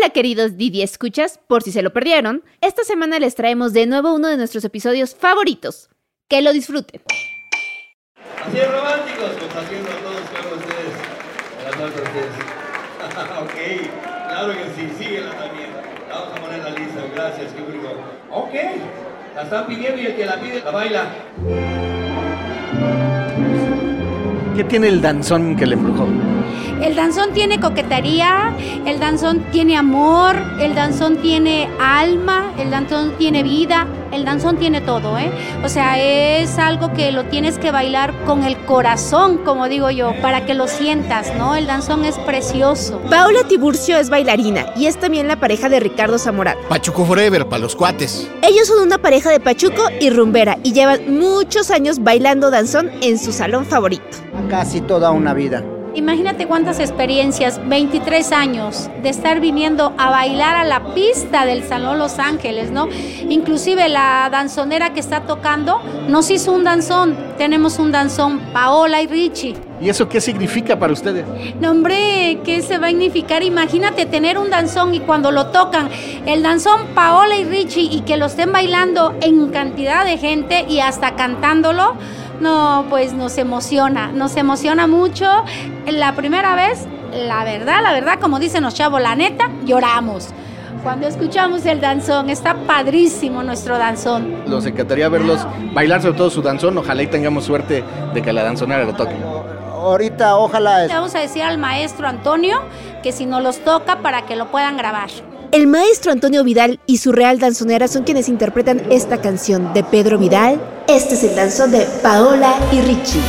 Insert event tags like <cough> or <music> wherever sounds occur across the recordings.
Hola queridos Didi Escuchas, por si se lo perdieron, esta semana les traemos de nuevo uno de nuestros episodios favoritos. Que lo disfruten. Así es románticos, complaciendo a todos con ustedes. Buenas noches a ustedes. <laughs> ok, claro que sí, síguela también. Vamos a poner la lista, gracias, qué único. Ok, la están pidiendo y el que la pide la baila. ¿Qué tiene el danzón que le embrujó? El danzón tiene coquetería, el danzón tiene amor, el danzón tiene alma, el danzón tiene vida, el danzón tiene todo, ¿eh? O sea, es algo que lo tienes que bailar con el corazón, como digo yo, para que lo sientas, ¿no? El danzón es precioso. Paola Tiburcio es bailarina y es también la pareja de Ricardo Zamorat. Pachuco Forever, para los cuates. Ellos son una pareja de Pachuco y rumbera y llevan muchos años bailando danzón en su salón favorito. Casi toda una vida. Imagínate cuántas experiencias, 23 años de estar viniendo a bailar a la pista del Salón Los Ángeles, ¿no? Inclusive la danzonera que está tocando nos hizo un danzón. Tenemos un danzón, Paola y Richie. ¿Y eso qué significa para ustedes? No, hombre, ¿qué se va a significar? Imagínate tener un danzón y cuando lo tocan, el danzón Paola y Richie y que lo estén bailando en cantidad de gente y hasta cantándolo. No, pues nos emociona, nos emociona mucho. La primera vez, la verdad, la verdad, como dicen los chavos, la neta, lloramos. Cuando escuchamos el danzón, está padrísimo nuestro danzón. Nos encantaría verlos bailar sobre todo su danzón. Ojalá y tengamos suerte de que la danzonera lo toque. Ahorita, ojalá. Le vamos a decir al maestro Antonio que si nos los toca para que lo puedan grabar. El maestro Antonio Vidal y su Real Danzonera son quienes interpretan esta canción de Pedro Vidal. Este es el danzón de Paola y Richie.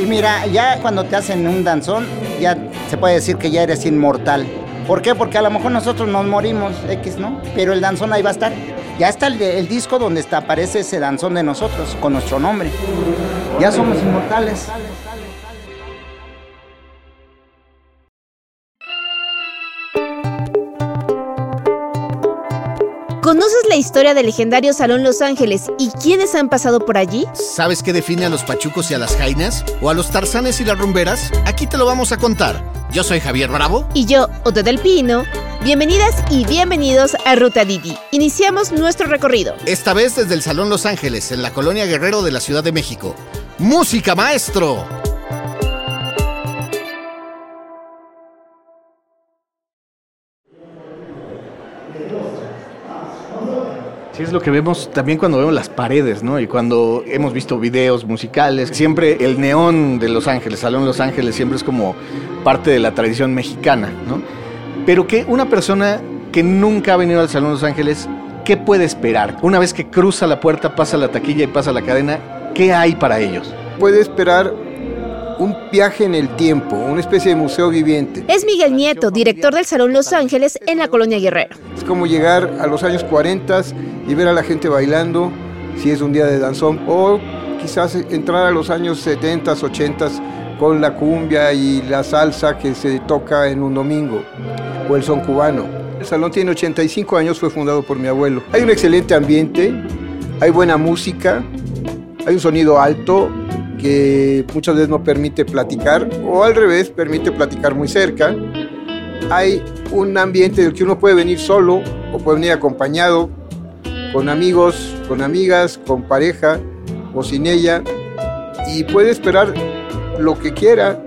Y mira, ya cuando te hacen un danzón, ya se puede decir que ya eres inmortal. ¿Por qué? Porque a lo mejor nosotros nos morimos, X, ¿no? Pero el danzón ahí va a estar. Ya está el, el disco donde está, aparece ese danzón de nosotros, con nuestro nombre. Ya somos inmortales. La historia del legendario Salón Los Ángeles y quiénes han pasado por allí? ¿Sabes qué define a los pachucos y a las jainas? ¿O a los tarzanes y las rumberas? Aquí te lo vamos a contar. Yo soy Javier Bravo. Y yo, Ote del Pino. Bienvenidas y bienvenidos a Ruta Didi. Iniciamos nuestro recorrido. Esta vez desde el Salón Los Ángeles, en la colonia Guerrero de la Ciudad de México. ¡Música, maestro! Sí, es lo que vemos también cuando vemos las paredes, ¿no? Y cuando hemos visto videos musicales, siempre el neón de Los Ángeles, Salón Los Ángeles, siempre es como parte de la tradición mexicana, ¿no? Pero que una persona que nunca ha venido al Salón Los Ángeles, ¿qué puede esperar? Una vez que cruza la puerta, pasa la taquilla y pasa la cadena, ¿qué hay para ellos? Puede esperar un viaje en el tiempo, una especie de museo viviente. Es Miguel Nieto, director del Salón Los Ángeles en la colonia Guerrero. Es como llegar a los años 40 y ver a la gente bailando, si es un día de danzón, o quizás entrar a los años 70, 80 con la cumbia y la salsa que se toca en un domingo, o el son cubano. El salón tiene 85 años, fue fundado por mi abuelo. Hay un excelente ambiente, hay buena música, hay un sonido alto, que muchas veces no permite platicar o al revés permite platicar muy cerca. Hay un ambiente del que uno puede venir solo o puede venir acompañado, con amigos, con amigas, con pareja o sin ella y puede esperar lo que quiera,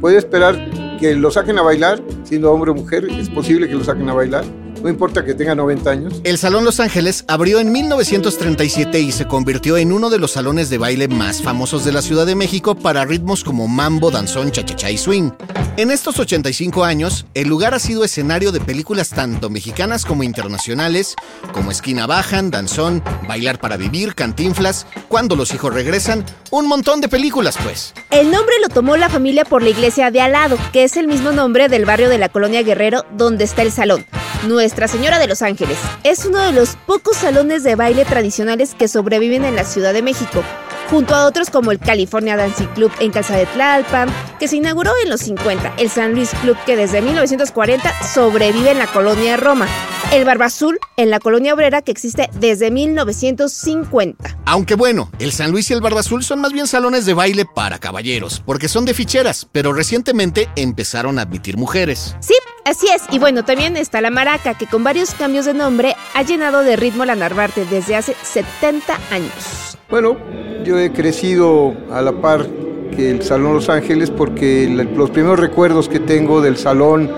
puede esperar que lo saquen a bailar, siendo hombre o mujer, es posible que lo saquen a bailar no importa que tenga 90 años. El Salón Los Ángeles abrió en 1937 y se convirtió en uno de los salones de baile más famosos de la Ciudad de México para ritmos como mambo, danzón, cha-cha-cha y swing. En estos 85 años, el lugar ha sido escenario de películas tanto mexicanas como internacionales, como Esquina Bajan, Danzón, Bailar para Vivir, Cantinflas, Cuando los hijos regresan, un montón de películas pues. El nombre lo tomó la familia por la iglesia de al lado, que es el mismo nombre del barrio de la colonia Guerrero donde está el salón. Nuestra Señora de los Ángeles. Es uno de los pocos salones de baile tradicionales que sobreviven en la Ciudad de México, junto a otros como el California Dancing Club en Casa de Tlalpan, que se inauguró en los 50, el San Luis Club que desde 1940 sobrevive en la colonia Roma, el Barba Azul en la colonia obrera que existe desde 1950. Aunque bueno, el San Luis y el Barba Azul son más bien salones de baile para caballeros, porque son de ficheras, pero recientemente empezaron a admitir mujeres. Sí, así es. Y bueno, también está la Maraca, que con varios cambios de nombre ha llenado de ritmo la Narvarte desde hace 70 años. Bueno, yo he crecido a la par que el Salón Los Ángeles porque los primeros recuerdos que tengo del salón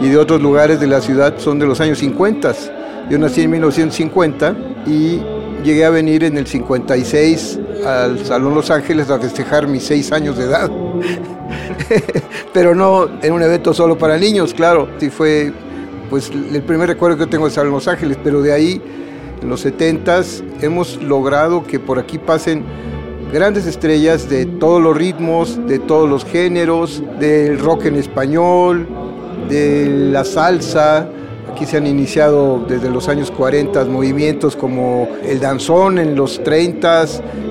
y de otros lugares de la ciudad son de los años 50. Yo nací en 1950 y llegué a venir en el 56 al Salón Los Ángeles a festejar mis seis años de edad. <laughs> Pero no en un evento solo para niños, claro. Sí fue pues el primer recuerdo que tengo del Salón Los Ángeles, pero de ahí, en los 70 hemos logrado que por aquí pasen grandes estrellas de todos los ritmos, de todos los géneros, del rock en español, de la salsa. Aquí se han iniciado desde los años 40 movimientos como el danzón en los 30,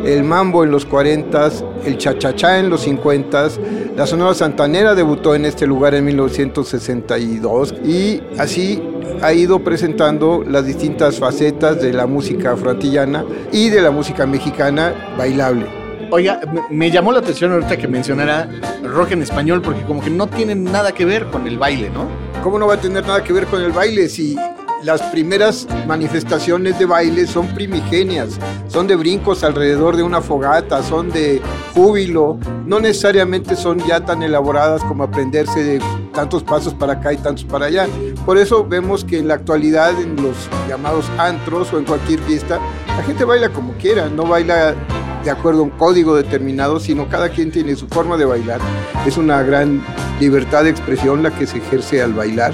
el mambo en los 40, el chachachá en los 50. La Sonora Santanera debutó en este lugar en 1962 y así ha ido presentando las distintas facetas de la música afroantillana y de la música mexicana bailable. Oiga, me llamó la atención ahorita que mencionara rock en español, porque como que no tiene nada que ver con el baile, ¿no? ¿Cómo no va a tener nada que ver con el baile si las primeras manifestaciones de baile son primigenias, son de brincos alrededor de una fogata, son de júbilo, no necesariamente son ya tan elaboradas como aprenderse de tantos pasos para acá y tantos para allá. Por eso vemos que en la actualidad en los llamados antros o en cualquier fiesta, la gente baila como quiera, no baila de acuerdo a un código determinado, sino cada quien tiene su forma de bailar. Es una gran libertad de expresión la que se ejerce al bailar.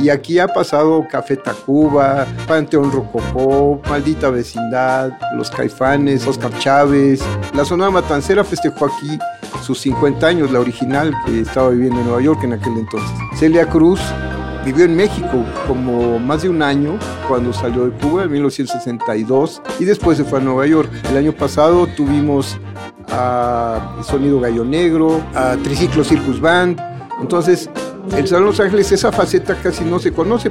Y aquí ha pasado Café Tacuba, Panteón Rococó, Maldita Vecindad, Los Caifanes, Oscar Chávez. La Sonora Matancera festejó aquí sus 50 años, la original que estaba viviendo en Nueva York en aquel entonces. Celia Cruz Vivió en México como más de un año cuando salió de Cuba en 1962 y después se fue a Nueva York. El año pasado tuvimos a Sonido Gallo Negro, a Triciclo Circus Band. Entonces, el Salón Los Ángeles, esa faceta casi no se conoce.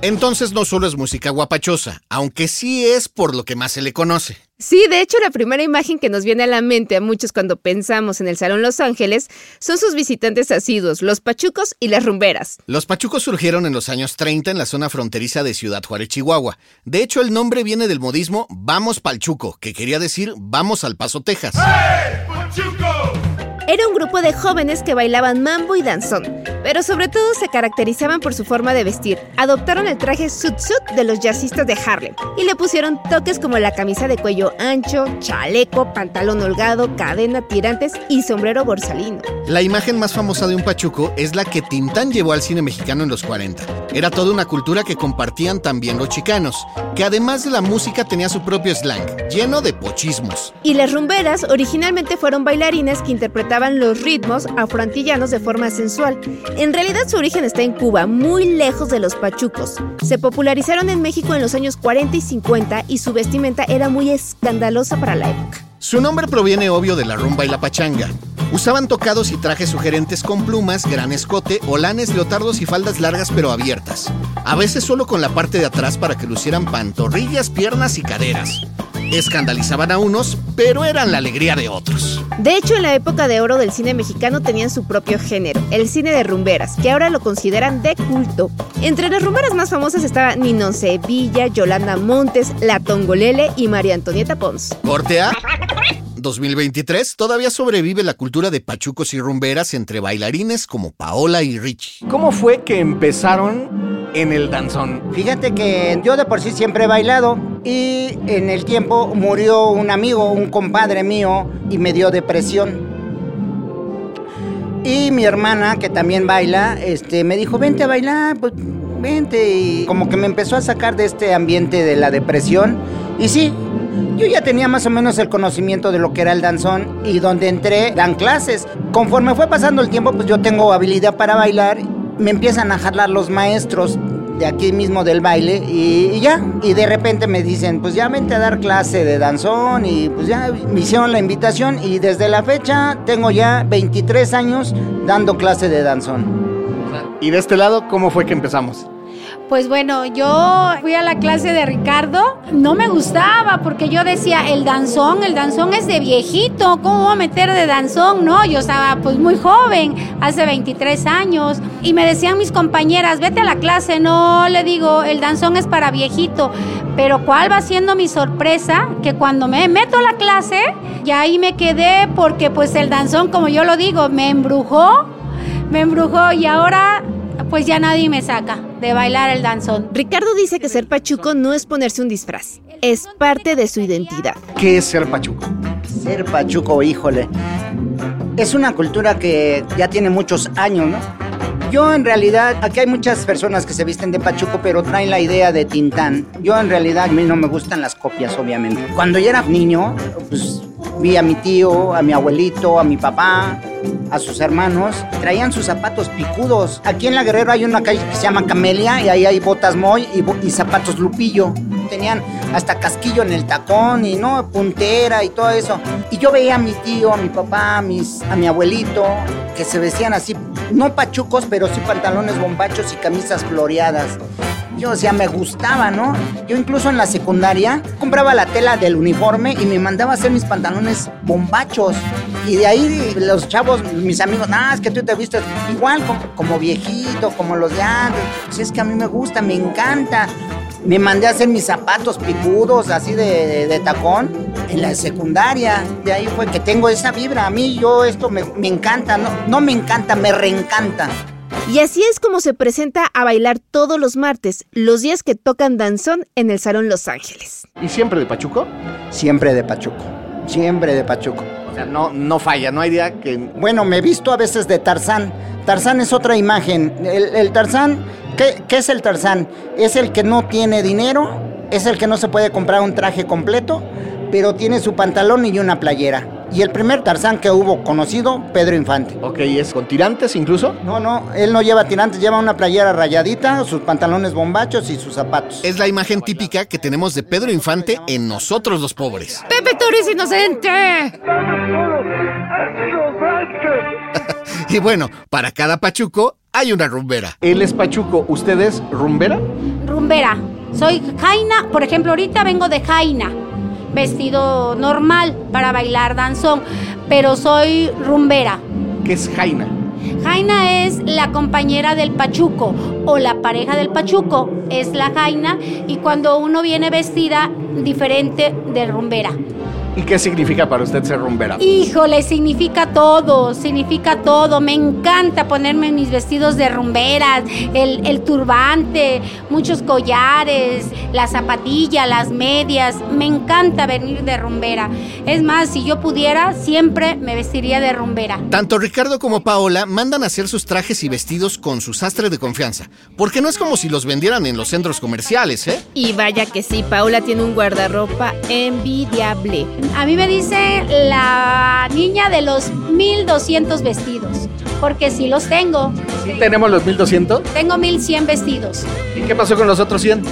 Entonces no solo es música guapachosa, aunque sí es por lo que más se le conoce. Sí, de hecho la primera imagen que nos viene a la mente a muchos cuando pensamos en el Salón Los Ángeles son sus visitantes asiduos, los pachucos y las rumberas. Los pachucos surgieron en los años 30 en la zona fronteriza de Ciudad Juárez, Chihuahua. De hecho el nombre viene del modismo Vamos Palchuco, que quería decir Vamos al Paso, Texas. ¡Hey, Pachuco! Era un grupo de jóvenes que bailaban mambo y danzón, pero sobre todo se caracterizaban por su forma de vestir. Adoptaron el traje sut de los jazzistas de Harlem y le pusieron toques como la camisa de cuello ancho, chaleco, pantalón holgado, cadena, tirantes y sombrero borsalino. La imagen más famosa de un pachuco es la que Tintán llevó al cine mexicano en los 40. Era toda una cultura que compartían también los chicanos, que además de la música tenía su propio slang, lleno de pochismos. Y las rumberas originalmente fueron bailarines que interpretaban los ritmos afroantillanos de forma sensual. En realidad su origen está en Cuba, muy lejos de los pachucos. Se popularizaron en México en los años 40 y 50 y su vestimenta era muy escandalosa para la época. Su nombre proviene obvio de la rumba y la pachanga. Usaban tocados y trajes sugerentes con plumas, gran escote, olanes, leotardos y faldas largas pero abiertas. A veces solo con la parte de atrás para que lucieran pantorrillas, piernas y caderas. Escandalizaban a unos, pero eran la alegría de otros. De hecho, en la época de oro del cine mexicano tenían su propio género, el cine de rumberas, que ahora lo consideran de culto. Entre las rumberas más famosas estaba Ninon Sevilla, Yolanda Montes, La Tongolele y María Antonieta Pons. Corte 2023 todavía sobrevive la cultura de pachucos y rumberas entre bailarines como Paola y Richie. ¿Cómo fue que empezaron en el danzón? Fíjate que yo de por sí siempre he bailado y en el tiempo murió un amigo, un compadre mío y me dio depresión. Y mi hermana, que también baila, este, me dijo, vente a bailar, pues vente. Y como que me empezó a sacar de este ambiente de la depresión. Y sí, yo ya tenía más o menos el conocimiento de lo que era el danzón y donde entré dan clases. Conforme fue pasando el tiempo, pues yo tengo habilidad para bailar me empiezan a jalar los maestros de aquí mismo del baile y, ya, y de repente me dicen, pues ya vente a dar clase de danzón y pues ya me hicieron la invitación y desde la fecha tengo ya 23 años dando clase de danzón. ¿Y de este lado cómo fue que empezamos? Pues bueno, yo fui a la clase de Ricardo, no me gustaba porque yo decía, el danzón, el danzón es de viejito, ¿cómo voy a meter de danzón? No, yo estaba pues muy joven, hace 23 años, y me decían mis compañeras, vete a la clase, no, le digo, el danzón es para viejito, pero ¿cuál va siendo mi sorpresa? Que cuando me meto a la clase, ya ahí me quedé porque pues el danzón, como yo lo digo, me embrujó, me embrujó y ahora pues ya nadie me saca de bailar el danzón. Ricardo dice que ser pachuco no es ponerse un disfraz, es parte de su identidad. ¿Qué es ser pachuco? Ser pachuco, híjole. Es una cultura que ya tiene muchos años, ¿no? Yo en realidad, aquí hay muchas personas que se visten de pachuco, pero traen la idea de Tintán. Yo en realidad, a mí no me gustan las copias, obviamente. Cuando yo era niño, pues vi a mi tío, a mi abuelito, a mi papá, a sus hermanos, traían sus zapatos picudos. Aquí en La Guerrero hay una calle que se llama Camelia y ahí hay botas Moy y, zapatos Lupillo. Tenían hasta casquillo en el tacón y no puntera y todo eso. Y yo veía a mi tío, a mi papá, a, mis, a mi abuelito, que se vestían así, no pachucos, pero sí pantalones bombachos y camisas floreadas. Yo, o sea, me gustaba, ¿no? Yo incluso en la secundaria compraba la tela del uniforme y me mandaba a hacer mis pantalones bombachos. Y de ahí los chavos, mis amigos, ah, es que tú te vistes igual, como, como viejito, como los de antes. Si es que a mí me gusta, me encanta. Me mandé a hacer mis zapatos picudos, así de, de- de tacón, en la secundaria. De ahí fue que tengo esa vibra. A mí, yo, esto me, me encanta. No, no me encanta, me reencanta. Y así es como se presenta a bailar todos los martes, los días que tocan danzón en el Salón Los Ángeles. ¿Y siempre de pachuco? Siempre de Pachuco. Siempre de Pachuco. No, no falla, no hay día que... Bueno, me he visto a veces de Tarzán. Tarzán es otra imagen. El, el Tarzán, ¿qué, qué es el Tarzán? Es el que no tiene dinero, es el que no se puede comprar un traje completo, pero tiene su pantalón y una playera. Y el primer Tarzán que hubo conocido, Pedro Infante. Ok, ¿es con tirantes incluso? No, no, él no lleva tirantes, lleva una playera rayadita, sus pantalones bombachos y sus zapatos. Es la imagen típica que tenemos de Pedro Infante en Nosotros los Pobres. Pepe Torres inocente. <laughs> Y bueno, para cada pachuco hay una rumbera. Él es pachuco, ¿usted es rumbera? Rumbera. Soy Jaina, por ejemplo, ahorita vengo de Jaina, vestido normal para bailar danzón, pero soy rumbera. ¿Qué es Jaina? Jaina es la compañera del pachuco o la pareja del pachuco es la Jaina y cuando uno viene vestida diferente de rumbera. ¿Y qué significa para usted ser rumbera? Híjole, significa todo, significa todo. Me encanta ponerme mis vestidos de rumberas, el, el turbante, muchos collares, la zapatilla, las medias. Me encanta venir de rumbera. Es más, si yo pudiera, siempre me vestiría de rumbera. Tanto Ricardo como Paola mandan a hacer sus trajes y vestidos con su sastre de confianza, porque no es como si los vendieran en los centros comerciales, ¿eh? Y vaya que sí, Paula tiene un guardarropa envidiable. A mí me dice la niña de los 1200 vestidos, porque sí los tengo. ¿Sí tenemos los 1200? Tengo 1100 vestidos. ¿Y qué pasó con los otros 100?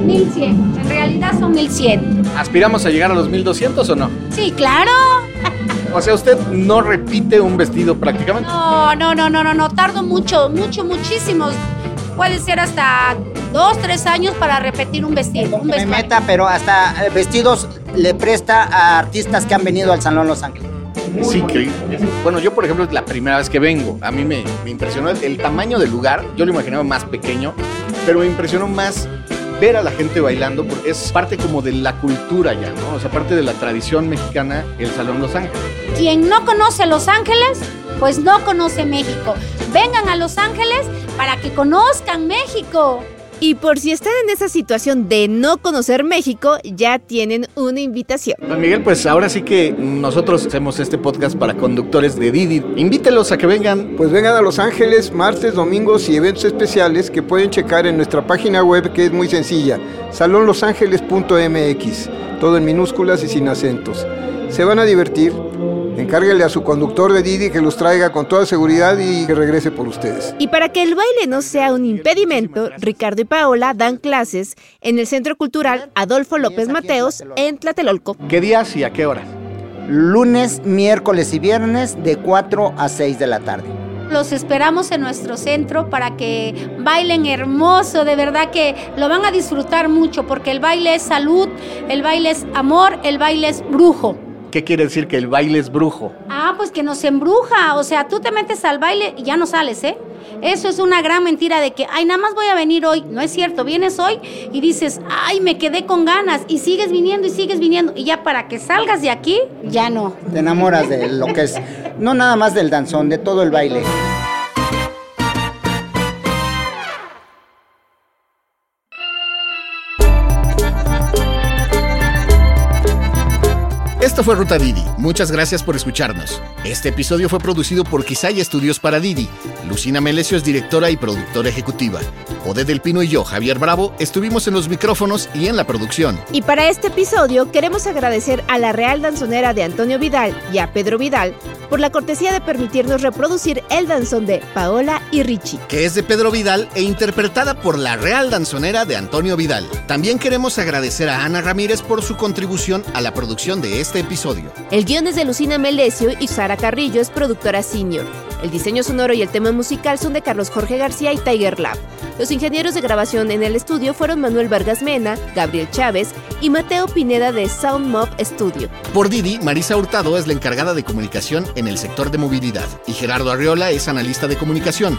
1100. <laughs> En realidad son 1100. ¿Aspiramos a llegar a los 1200 o no? Sí, claro. O sea, usted no repite un vestido prácticamente. No, no, no, no, no, no. Tardo mucho, mucho, muchísimos. Puede ser hasta dos, tres años para repetir un vestido. Un me meta, pero hasta eh, vestidos le presta a artistas que han venido al Salón Los Ángeles. Sí, que bueno, yo por ejemplo es la primera vez que vengo. A mí me, me impresionó el, el tamaño del lugar. Yo lo imaginaba más pequeño, pero me impresionó más ver a la gente bailando porque es parte como de la cultura ya, ¿no? O sea, parte de la tradición mexicana, el Salón Los Ángeles. Quien no conoce Los Ángeles, pues no conoce México. Vengan a Los Ángeles para que conozcan México. Y por si están en esa situación de no conocer México, ya tienen una invitación. Don Miguel, pues ahora sí que nosotros hacemos este podcast para conductores de Didi. Invítelos a que vengan. Pues vengan a Los Ángeles martes, domingos y eventos especiales que pueden checar en nuestra página web que es muy sencilla, salonlosangeles.mx, todo en minúsculas y sin acentos. Se van a divertir, encárguenle a su conductor de Didi que los traiga con toda seguridad y que regrese por ustedes. Y para que el baile no sea un impedimento, Ricardo y Paola dan clases en el Centro Cultural Adolfo López Mateos en Tlatelolco. ¿Qué días y a qué horas? Lunes, miércoles y viernes de 4 a 6 de la tarde. Los esperamos en nuestro centro para que bailen hermoso, de verdad que lo van a disfrutar mucho porque el baile es salud, el baile es amor, el baile es brujo. ¿Qué quiere decir que el baile es brujo? Ah, pues que nos embruja, o sea, tú te metes al baile y ya no sales, ¿eh? Eso es una gran mentira de que, ay, nada más voy a venir hoy. No es cierto, vienes hoy y dices, ay, me quedé con ganas y sigues viniendo y sigues viniendo. Y ya para que salgas de aquí, ya no. Te enamoras de lo que es, no nada más del danzón, de todo el baile. Esto fue Ruta Didi. Muchas gracias por escucharnos. Este episodio fue producido por Quisay Estudios para Didi. Lucina Melesio es directora y productora ejecutiva. Ode del Pino y yo, Javier Bravo, estuvimos en los micrófonos y en la producción. Y para este episodio queremos agradecer a la Real Danzonera de Antonio Vidal y a Pedro Vidal por la cortesía de permitirnos reproducir el danzón de Paola y Richie. que es de Pedro Vidal e interpretada por la Real Danzonera de Antonio Vidal. También queremos agradecer a Ana Ramírez por su contribución a la producción de este episodio. El guion es de Lucina Melesio y Sara Carrillo es productora senior. El diseño sonoro y el tema musical son de Carlos Jorge García y Tiger Lab. Los ingenieros de grabación en el estudio fueron Manuel Vargas Mena, Gabriel Chávez y Mateo Pineda de Sound Mob Studio. Por Didi, Marisa Hurtado es la encargada de comunicación en el sector de movilidad y Gerardo Arriola es analista de comunicación.